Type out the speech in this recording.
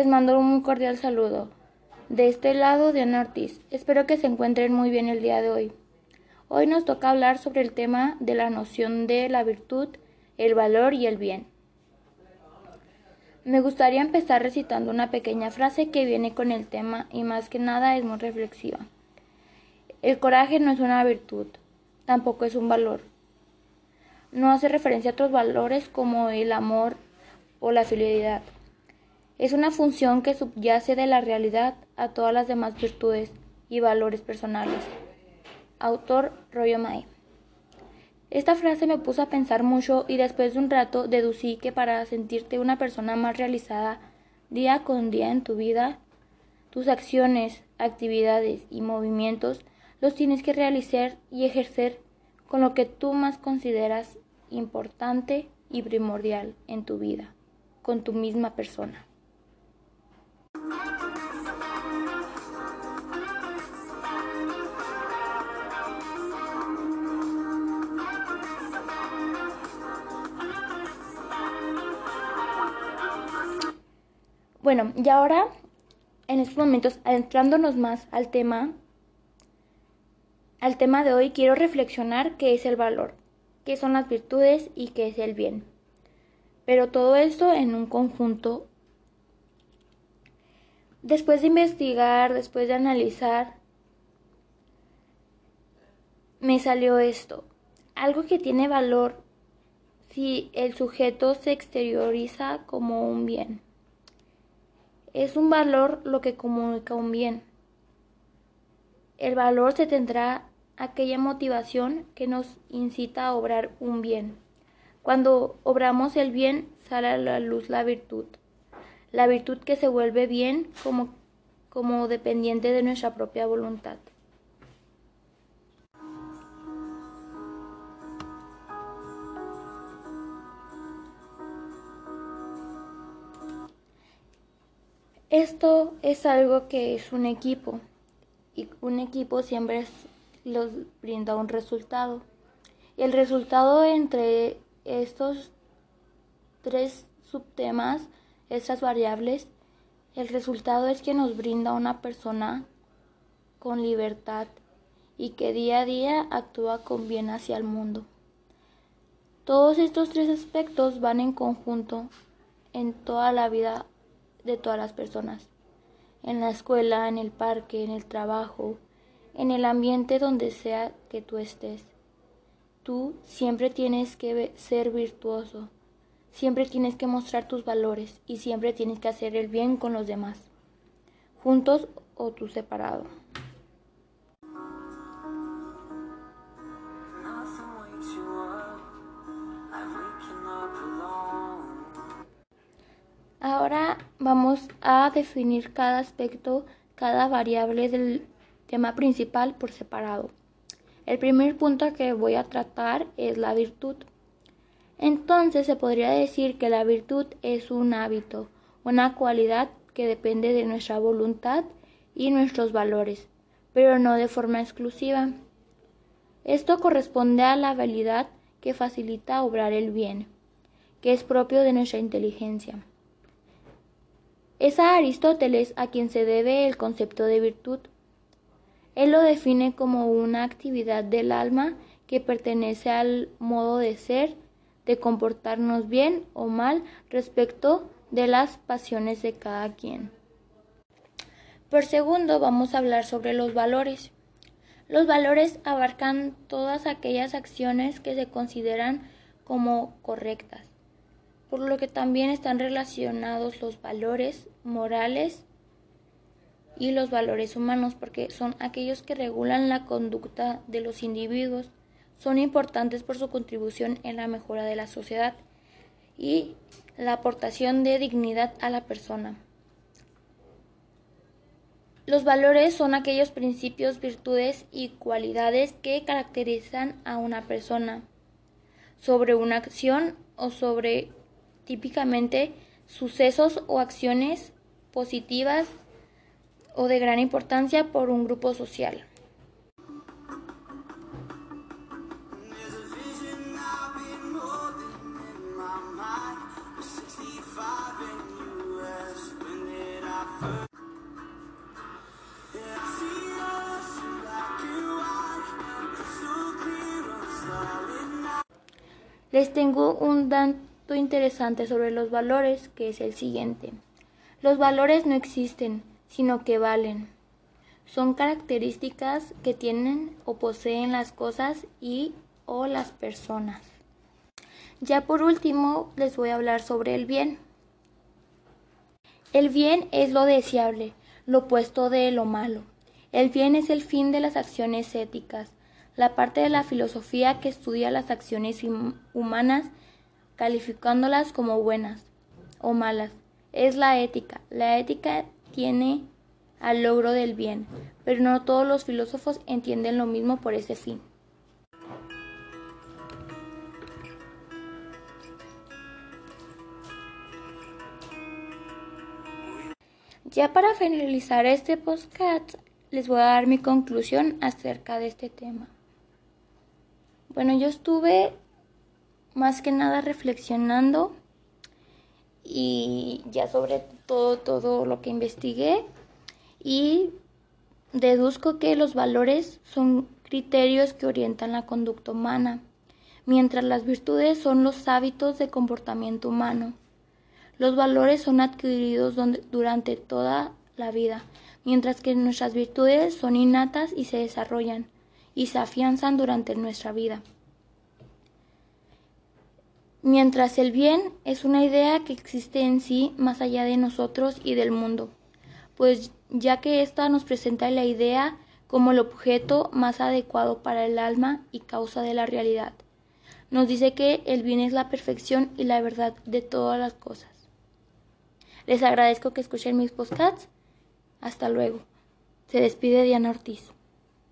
Les mando un cordial saludo. De este lado, Diana Ortiz. Espero que se encuentren muy bien el día de hoy. Hoy nos toca hablar sobre el tema de la noción de la virtud, el valor y el bien. Me gustaría empezar recitando una pequeña frase que viene con el tema y más que nada es muy reflexiva. El coraje no es una virtud, tampoco es un valor. No hace referencia a otros valores como el amor o la fidelidad. Es una función que subyace de la realidad a todas las demás virtudes y valores personales. Autor Royo Mae. Esta frase me puso a pensar mucho y después de un rato deducí que para sentirte una persona más realizada día con día en tu vida, tus acciones, actividades y movimientos los tienes que realizar y ejercer con lo que tú más consideras importante y primordial en tu vida, con tu misma persona. Bueno, y ahora, en estos momentos, adentrándonos más al tema, al tema de hoy, quiero reflexionar qué es el valor, qué son las virtudes y qué es el bien. Pero todo esto en un conjunto. Después de investigar, después de analizar, me salió esto. Algo que tiene valor si el sujeto se exterioriza como un bien. Es un valor lo que comunica un bien. El valor se tendrá aquella motivación que nos incita a obrar un bien. Cuando obramos el bien sale a la luz la virtud. La virtud que se vuelve bien como, como dependiente de nuestra propia voluntad. Esto es algo que es un equipo y un equipo siempre los brinda un resultado. Y el resultado entre estos tres subtemas, estas variables, el resultado es que nos brinda una persona con libertad y que día a día actúa con bien hacia el mundo. Todos estos tres aspectos van en conjunto en toda la vida de todas las personas, en la escuela, en el parque, en el trabajo, en el ambiente donde sea que tú estés. Tú siempre tienes que ser virtuoso, siempre tienes que mostrar tus valores y siempre tienes que hacer el bien con los demás, juntos o tú separado. Ahora vamos a definir cada aspecto, cada variable del tema principal por separado. El primer punto que voy a tratar es la virtud. Entonces se podría decir que la virtud es un hábito, una cualidad que depende de nuestra voluntad y nuestros valores, pero no de forma exclusiva. Esto corresponde a la habilidad que facilita obrar el bien, que es propio de nuestra inteligencia. Es a Aristóteles a quien se debe el concepto de virtud. Él lo define como una actividad del alma que pertenece al modo de ser, de comportarnos bien o mal respecto de las pasiones de cada quien. Por segundo, vamos a hablar sobre los valores. Los valores abarcan todas aquellas acciones que se consideran como correctas, por lo que también están relacionados los valores morales y los valores humanos, porque son aquellos que regulan la conducta de los individuos, son importantes por su contribución en la mejora de la sociedad y la aportación de dignidad a la persona. Los valores son aquellos principios, virtudes y cualidades que caracterizan a una persona sobre una acción o sobre típicamente sucesos o acciones positivas o de gran importancia por un grupo social. Les tengo un dan interesante sobre los valores, que es el siguiente. Los valores no existen, sino que valen. Son características que tienen o poseen las cosas y o las personas. Ya por último, les voy a hablar sobre el bien. El bien es lo deseable, lo opuesto de lo malo. El bien es el fin de las acciones éticas, la parte de la filosofía que estudia las acciones humanas calificándolas como buenas o malas. Es la ética. La ética tiene al logro del bien, pero no todos los filósofos entienden lo mismo por ese fin. Ya para finalizar este podcast, les voy a dar mi conclusión acerca de este tema. Bueno, yo estuve más que nada reflexionando y ya sobre todo, todo lo que investigué y deduzco que los valores son criterios que orientan la conducta humana, mientras las virtudes son los hábitos de comportamiento humano. Los valores son adquiridos durante toda la vida, mientras que nuestras virtudes son innatas y se desarrollan y se afianzan durante nuestra vida. Mientras el bien es una idea que existe en sí más allá de nosotros y del mundo, pues ya que ésta nos presenta la idea como el objeto más adecuado para el alma y causa de la realidad. Nos dice que el bien es la perfección y la verdad de todas las cosas. Les agradezco que escuchen mis podcasts. Hasta luego. Se despide Diana Ortiz.